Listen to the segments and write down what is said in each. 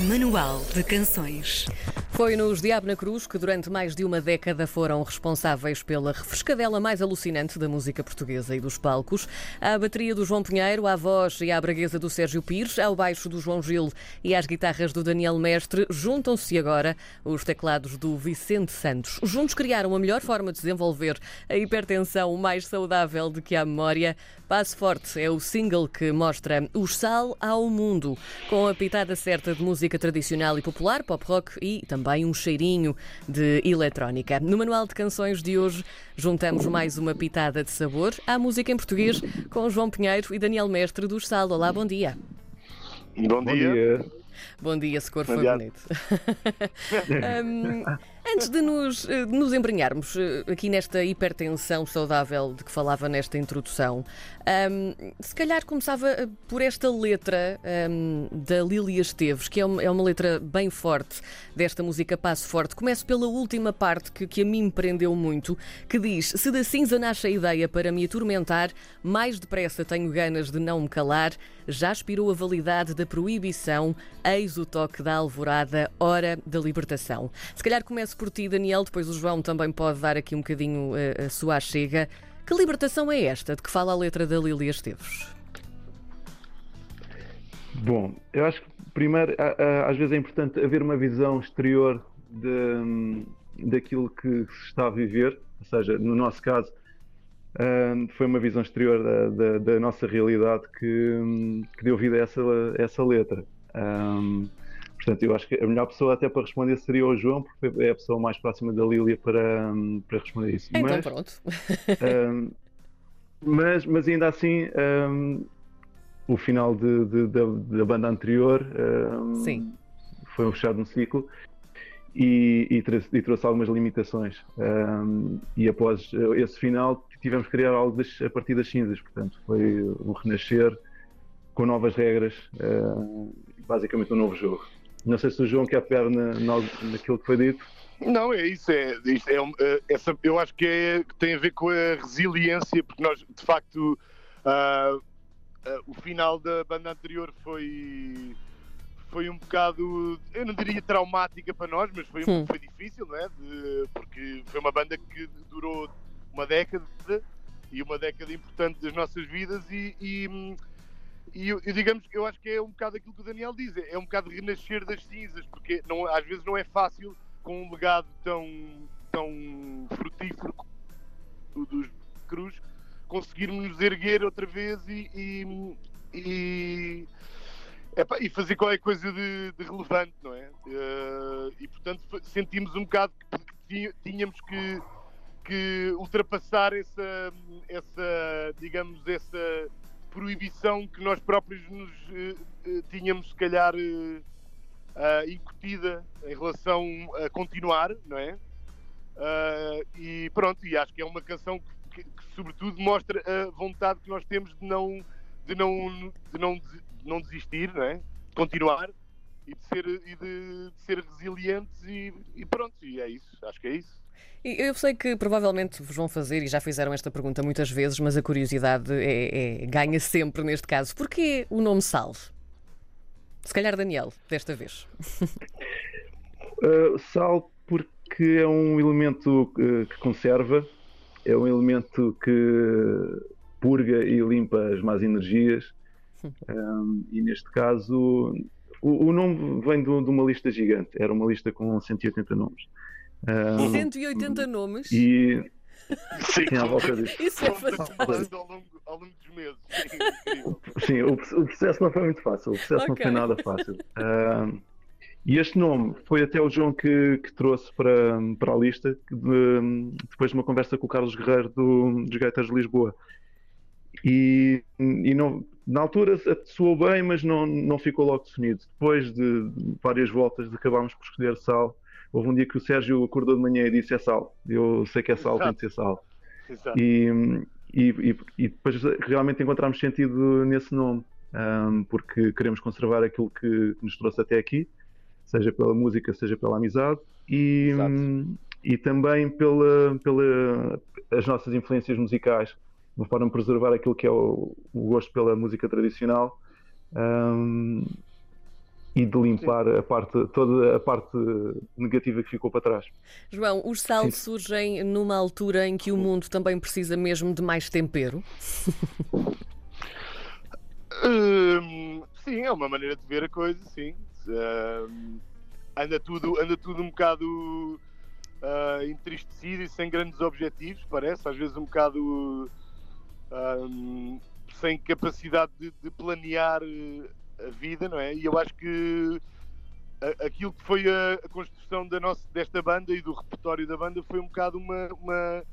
Manual de Canções. Foi nos Diabo na Cruz que durante mais de uma década foram responsáveis pela refrescadela mais alucinante da música portuguesa e dos palcos. À bateria do João Pinheiro, à voz e à braguesa do Sérgio Pires, ao baixo do João Gil e às guitarras do Daniel Mestre, juntam-se agora os teclados do Vicente Santos. Juntos criaram a melhor forma de desenvolver a hipertensão mais saudável de que há memória. Passo Forte é o single que mostra o sal ao mundo, com a pitada certa de música tradicional e popular, pop rock e também um cheirinho de eletrónica. No Manual de Canções de hoje, juntamos mais uma pitada de sabor à música em português com João Pinheiro e Daniel Mestre do Sal. Olá, bom dia. Bom, Bom dia. Bom dia, se cor Bom foi dia. bonito. Hum, antes de nos, eh, de nos embrenharmos eh, aqui nesta hipertensão saudável de que falava nesta introdução, hum, se calhar começava eh, por esta letra hum, da Lília Esteves, que é uma, é uma letra bem forte desta música Passo Forte. Começo pela última parte que, que a mim me prendeu muito, que diz: Se da cinza nasce a ideia para me atormentar, mais depressa tenho ganas de não me calar, já expirou a validade da proibição, eis o toque da alvorada, hora da libertação. Se calhar começo por ti, Daniel, depois o João também pode dar aqui um bocadinho eh, a sua chega. Que libertação é esta de que fala a letra da Lília Esteves? Bom, eu acho que primeiro, a- a- às vezes é importante haver uma visão exterior de, daquilo que se está a viver, ou seja, no nosso caso, hum, foi uma visão exterior da, da- da nossa realidade que, hum, que deu vida a essa, a essa letra. Hum, portanto, eu acho que a melhor pessoa até para responder seria o João, porque é a pessoa mais próxima da Lília para, hum, para responder isso. Então Mas- pronto. Um, mas, mas ainda assim, um, o final de- de- da, da banda anterior um, foi um fechado um ciclo e, e, tra- e trouxe algumas limitações. Um, e após esse final, tivemos que criar algo das- a partir das cinzas. Portanto, foi um renascer com novas regras, um, basicamente um novo jogo. Não sei se o João quer pegar na, na- naquilo que foi dito. Não, é isso. É, isto é um, eh, essa, eu acho que, é, tem a ver com a resiliência, porque nós, de facto, ah, ah, o final da banda anterior foi, foi um bocado, eu não diria traumática para nós, mas foi, Hum. foi difícil, não é? De- porque foi uma banda que durou uma década e uma década importante das nossas vidas e. e e eu digamos eu acho que é um bocado aquilo que o Daniel diz, é é um bocado renascer das cinzas, porque não, às vezes não é fácil com um legado tão, tão frutífero dos Cruz, conseguirmos erguer outra vez e, e, e, e fazer qualquer coisa de, de relevante, não é? Eh, e portanto sentimos um bocado que, tínhamos que, que ultrapassar essa, essa, digamos, essa proibição que nós próprios nos eh, tínhamos, se calhar, ah, incutida em relação a continuar, não é? E pronto, e acho que é uma canção que, que- que, sobretudo mostra a vontade que nós temos de não, de não, de não, de não desistir, não é? De continuar e de ser, e de, de ser resilientes e, e pronto, e é isso, acho que é isso. Eu sei que provavelmente vos vão fazer, e já fizeram esta pergunta muitas vezes, mas a curiosidade é- é- ganha sempre neste caso. Porquê o nome Sal? Se calhar Daniel, desta vez. Uh, sal porque é um elemento uh, que conserva, é um elemento que purga e limpa as más energias. Um, e neste caso, o, o nome vem do- de uma lista gigante, era uma lista com 180 nomes. Um, 180 nomes. e Sim, sim, à volta disso. Isso é fantástico. ao longo, ao longo dos meses. Sim, incrível. Sim, o, o processo não foi muito fácil. O processo não Ok. foi nada fácil. Ahm, e este nome foi até o João que, que trouxe para, para a lista, de- depois de uma conversa com o Carlos Guerreiro do, dos Gaiteiros de Lisboa. E, e não, na altura soou bem, mas não, não ficou logo definido. Depois de várias voltas, acabámos por escolher sal. Houve um dia que o Sérgio acordou de manhã e disse: É sal. Eu sei que é sal, tem de ser sal. Exato. E, e, e- e depois realmente encontramos sentido nesse nome, ahm, porque queremos conservar aquilo que, que nos trouxe até aqui, seja pela música, seja pela amizade, e, Exato. e também pela, pela as nossas influências musicais, de uma forma de preservar aquilo que é o, o gosto pela música tradicional. ahm, e de limpar a parte, toda a parte negativa que ficou para trás. João, os saltos surgem numa altura em que o mundo também precisa mesmo de mais tempero? Hum, sim, é uma maneira de ver a coisa, sim. Hum, anda, tudo, anda tudo um bocado uh, entristecido e sem grandes objetivos, parece, às vezes um bocado hum, sem capacidade de, de planear a vida, não é? E eu acho que aquilo que foi a, construção da nossa, desta banda e do repertório da banda foi um bocado uma, uma,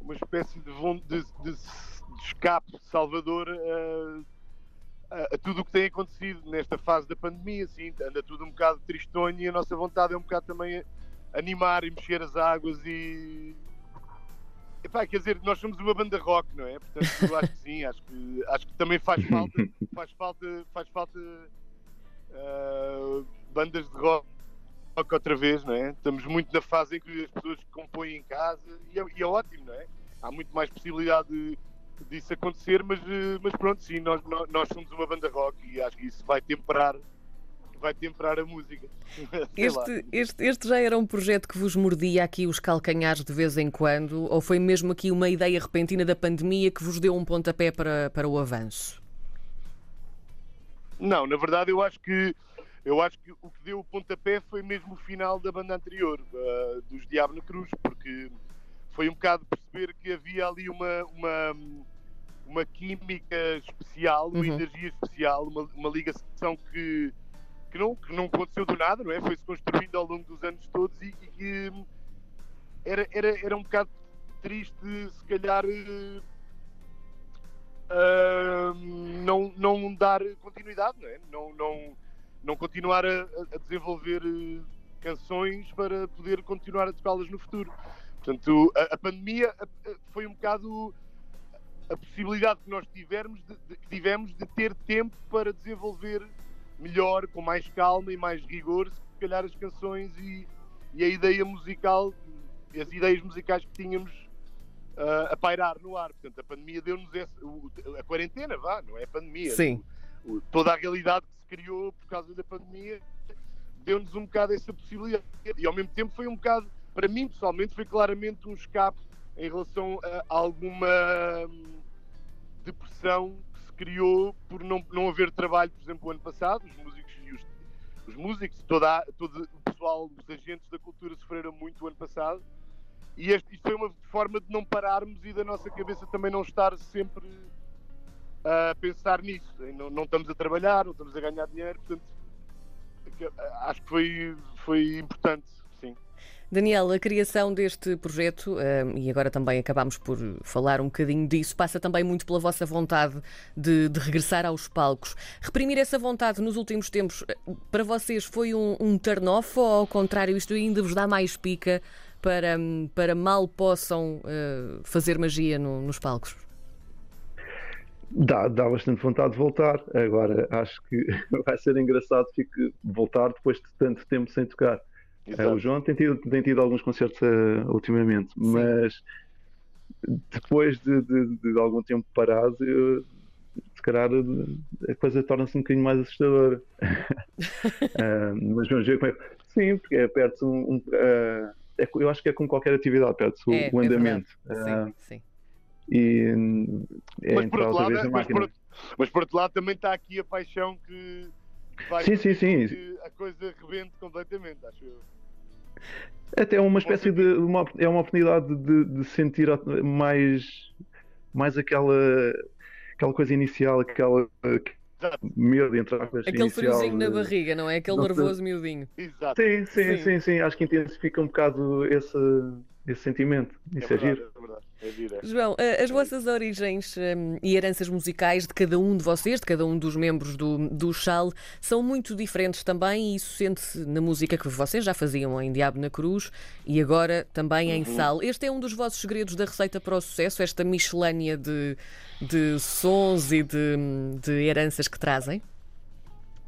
uma espécie de, de, de, de escape salvador a, a, a tudo o que tem acontecido nesta fase da pandemia. Assim, anda tudo um bocado tristonho e a nossa vontade é um bocado também animar e mexer as águas e. Epá, quer dizer, nós somos uma banda rock, não é? Portanto, eu acho que sim, acho que, acho que também faz falta, faz falta, faz falta uh, bandas de rock outra vez, não é? Estamos muito na fase em que as pessoas compõem em casa e é, e é ótimo, não é? Há muito mais possibilidade de, disso acontecer, mas, eh, mas pronto, sim, nós, nós somos uma banda rock e acho que isso vai temperar vai temperar a música. Este, este, este já era um projeto que vos mordia aqui os calcanhares de vez em quando, ou foi mesmo aqui uma ideia repentina da pandemia que vos deu um pontapé para, para o avanço? Não, na verdade eu acho que eu acho que o que deu o pontapé foi mesmo o final da banda anterior, uh, dos Diabo na Cruz, porque foi um bocado perceber que havia ali uma, uma, uma química especial, uma uhum. energia especial, uma, uma ligação que, que, não, que não aconteceu do nada, não é? Foi-se construindo ao longo dos anos todos e, e que era, era, era um bocado triste, se calhar. Uh, não, não dar continuidade, não é? Não, não, não continuar a, a desenvolver uh, canções para poder continuar a tocá-las no futuro. Portanto, a, a pandemia foi um bocado a possibilidade que nós tivermos de, de, tivemos de ter tempo para desenvolver melhor, com mais calma e mais rigor, se calhar as canções e, e a ideia musical, as ideias musicais que tínhamos uh, a pairar no ar. Portanto, a pandemia deu-nos a quarentena, vá, não é a pandemia. Sim. O, toda a realidade que se criou por causa da pandemia deu-nos um bocado essa possibilidade. E ao mesmo tempo foi um bocado para mim pessoalmente foi claramente um escape em relação a alguma hum, depressão criou por não, não haver trabalho, por exemplo, o ano passado, os músicos e os, os músicos, toda, todo o pessoal, os agentes da cultura sofreram muito o ano passado e este, isto foi uma forma de não pararmos e da nossa cabeça também não estar sempre a pensar nisso. Não, não estamos a trabalhar, não estamos a ganhar dinheiro, portanto acho que foi, foi importante Daniel, a criação deste projeto, uh, e agora também acabámos por falar um bocadinho disso, passa também muito pela vossa vontade de, de regressar aos palcos. Reprimir essa vontade nos últimos tempos, eh, para vocês foi um, um turn-off ou, ao contrário, isto ainda vos dá mais pica para, para mal possam uh, fazer magia no, nos palcos? Dá, dá bastante vontade de voltar. Agora, acho que vai ser engraçado voltar depois de tanto tempo sem tocar. Uh, o João tem tido, tem tido alguns concertos uh, ultimamente, Sim. mas depois de, de, de, algum tempo parado, eu, se calhar a coisa torna-se um bocadinho mais assustadora. uh, mas vamos ver como é. Sim, porque é perto um. um é, eu acho que é com qualquer atividade, perto é, o, o é andamento. É sim, sim. E é mas, por outro lado, é, mas, por, mas por outro lado também está aqui a paixão que vai sim, sim, sim. que a coisa rebente completamente, acho eu. Até é uma espécie de. Uma, é uma oportunidade de, de, sentir mais, mais aquela, aquela coisa inicial, aquela. Medo, entre aspas. Aquele friozinho na barriga, não é? Aquele não nervoso sei. miudinho. Exato. Sim, sim, sim, sim, sim. Acho que intensifica um bocado esse, esse sentimento. Isso é, verdade, é giro. É verdade. É João, eh, as vossas origens um, e heranças musicais de cada um de vocês, de cada um dos membros do, do Chal, são muito diferentes também e isso sente-se na música que vocês já faziam em Diabo na Cruz e agora também em uhum. Sal. Este é um dos vossos segredos da receita para o sucesso, esta miscelânea de, de sons e de, de heranças que trazem?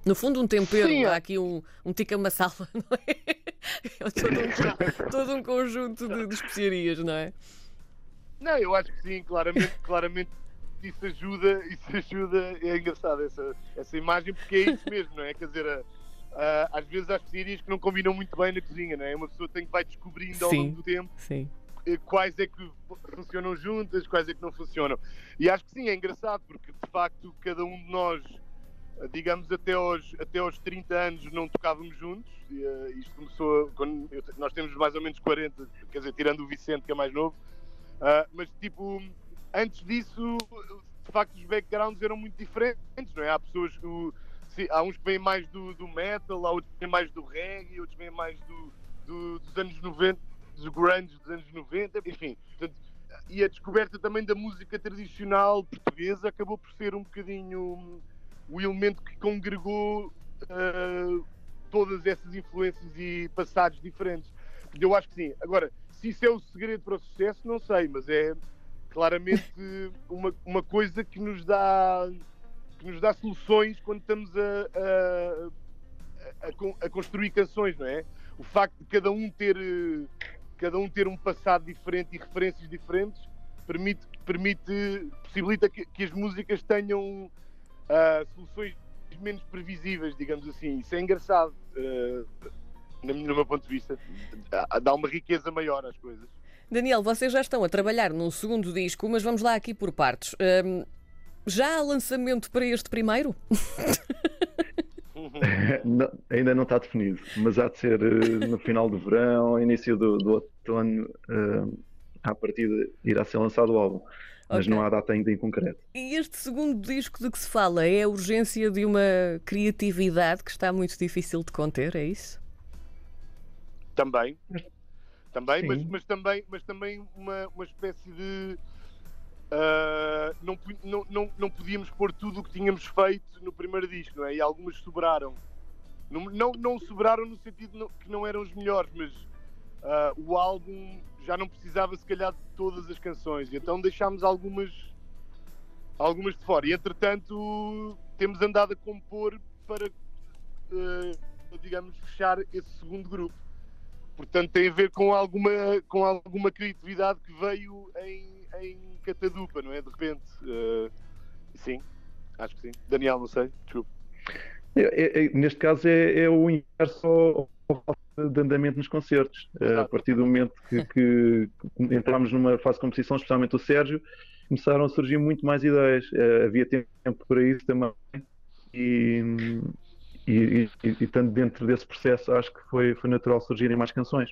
No fundo, um tempero, Sim. há aqui um, um tica massala, não é? é todo, um, todo um conjunto de, de especiarias, não é? Não, eu acho que sim, claramente, claramente isso ajuda, isso ajuda, é engraçado essa, essa imagem, porque é isso mesmo, não é? Quer dizer, a, ah, às vezes há especiarias que não combinam muito bem na cozinha, não é? Uma pessoa tem que vai descobrindo ao Sim. longo do tempo Sim. eh, quais é que funcionam juntas, quais é que não funcionam. E acho que sim, é engraçado, porque de facto cada um de nós, digamos até aos, até aos 30 anos, não tocávamos juntos. E, eh, isto começou quando eu- nós temos mais ou menos 40, quer dizer, tirando o Vicente, que é mais novo. Ah, mas tipo, antes disso, de facto, os backgrounds eram muito diferentes, não é? Há pessoas que. há uns que vêm mais do, do metal, há outros que vêm mais do reggae, outros que vêm mais do, do- dos anos 90, dos grunge dos anos 90, enfim. Portanto, e a descoberta também da música tradicional portuguesa acabou por ser um bocadinho o elemento que congregou ah, todas essas influências e passados diferentes. Eu acho que sim. Agora, se isso é o segredo para o sucesso, não sei, mas é claramente uma, uma coisa que nos dá que nos dá soluções quando estamos a, a, a a construir canções, não é? O facto de cada um ter cada um ter um passado diferente e referências diferentes permite permite possibilita que, que as músicas tenham ah, soluções menos previsíveis, digamos assim. Isso é engraçado, ah, minha- no meu ponto de vista. Dá- Dá uma riqueza maior às coisas. Daniel, vocês já estão a trabalhar num segundo disco, mas vamos lá aqui por partes. Já há lançamento para este primeiro? Não, ainda não está definido, mas há de ser eh, no final do verão, início do, do outono, eh, à partida irá ser lançado o álbum, mas Ok. não há data ainda em concreto. E este segundo disco de que se fala é a urgência de uma criatividade que está muito difícil de conter, é isso? Também. Também, mas, mas também, mas também uma, uma espécie de. ah, não, não, não, não podíamos pôr tudo o que tínhamos feito no primeiro disco, não é? E algumas sobraram. Não, não, não sobraram no sentido que não eram os melhores, mas ah, o álbum já não precisava, se calhar, de todas as canções. Então deixámos algumas, algumas de fora. E entretanto, temos andado a compor para, ah, digamos, fechar esse segundo grupo. Portanto, tem a ver com alguma, com alguma criatividade que veio em, em catadupa, não é? De repente. Eh, sim, acho que sim. Daniel, não sei. É- é- neste caso é, é o inverso de andamento nos concertos. Eh, a partir do momento que, que entramos numa fase de competição, especialmente o Sérgio, começaram a surgir muito mais ideias. Eh, havia tempo para isso também. E, e, e, e estando dentro desse processo, acho que foi, foi natural surgirem mais canções.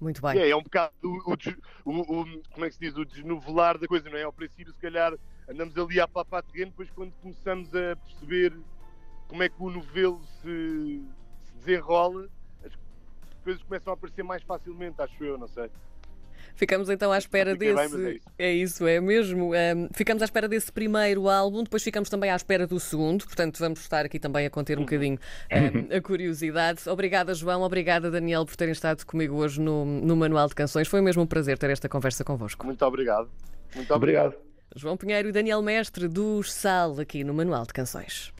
Muito bem. É, é um bocado o, o o- o- como é que se diz? O desnovelar da coisa, não é? Ao princípio, se calhar, andamos ali a papar terreno, depois quando começamos a perceber como é que o novelo se desenrola, as coisas começam a aparecer mais facilmente, acho eu, não sei. Ficamos então à espera bem, desse. mas é isso. é isso, é mesmo. Hum, ficamos à espera desse primeiro álbum, depois ficamos também à espera do segundo, portanto vamos estar aqui também a conter um Uhum. bocadinho hum, a curiosidade. Obrigada, João, obrigada, Daniel, por terem estado comigo hoje no, no Manual de Canções. Foi mesmo um prazer ter esta conversa convosco. Muito obrigado. Muito obrigado. Obrigado. João Pinheiro e Daniel Mestre dos Sal aqui no Manual de Canções.